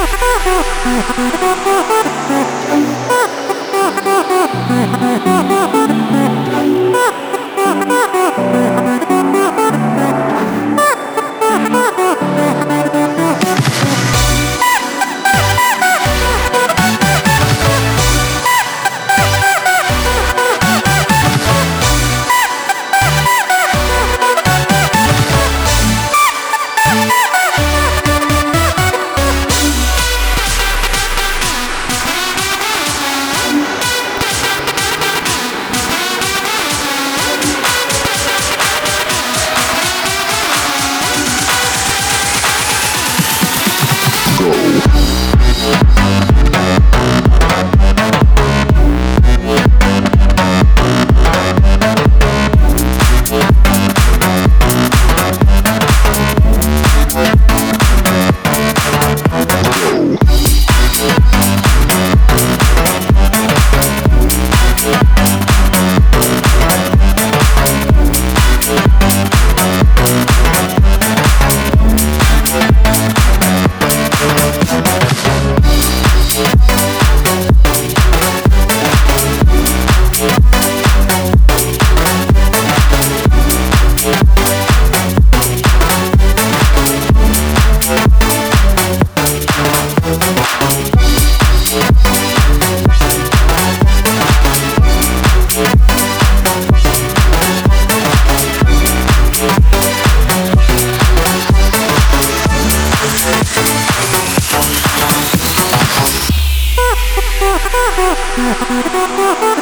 フフフフフ。go. フフフフフ。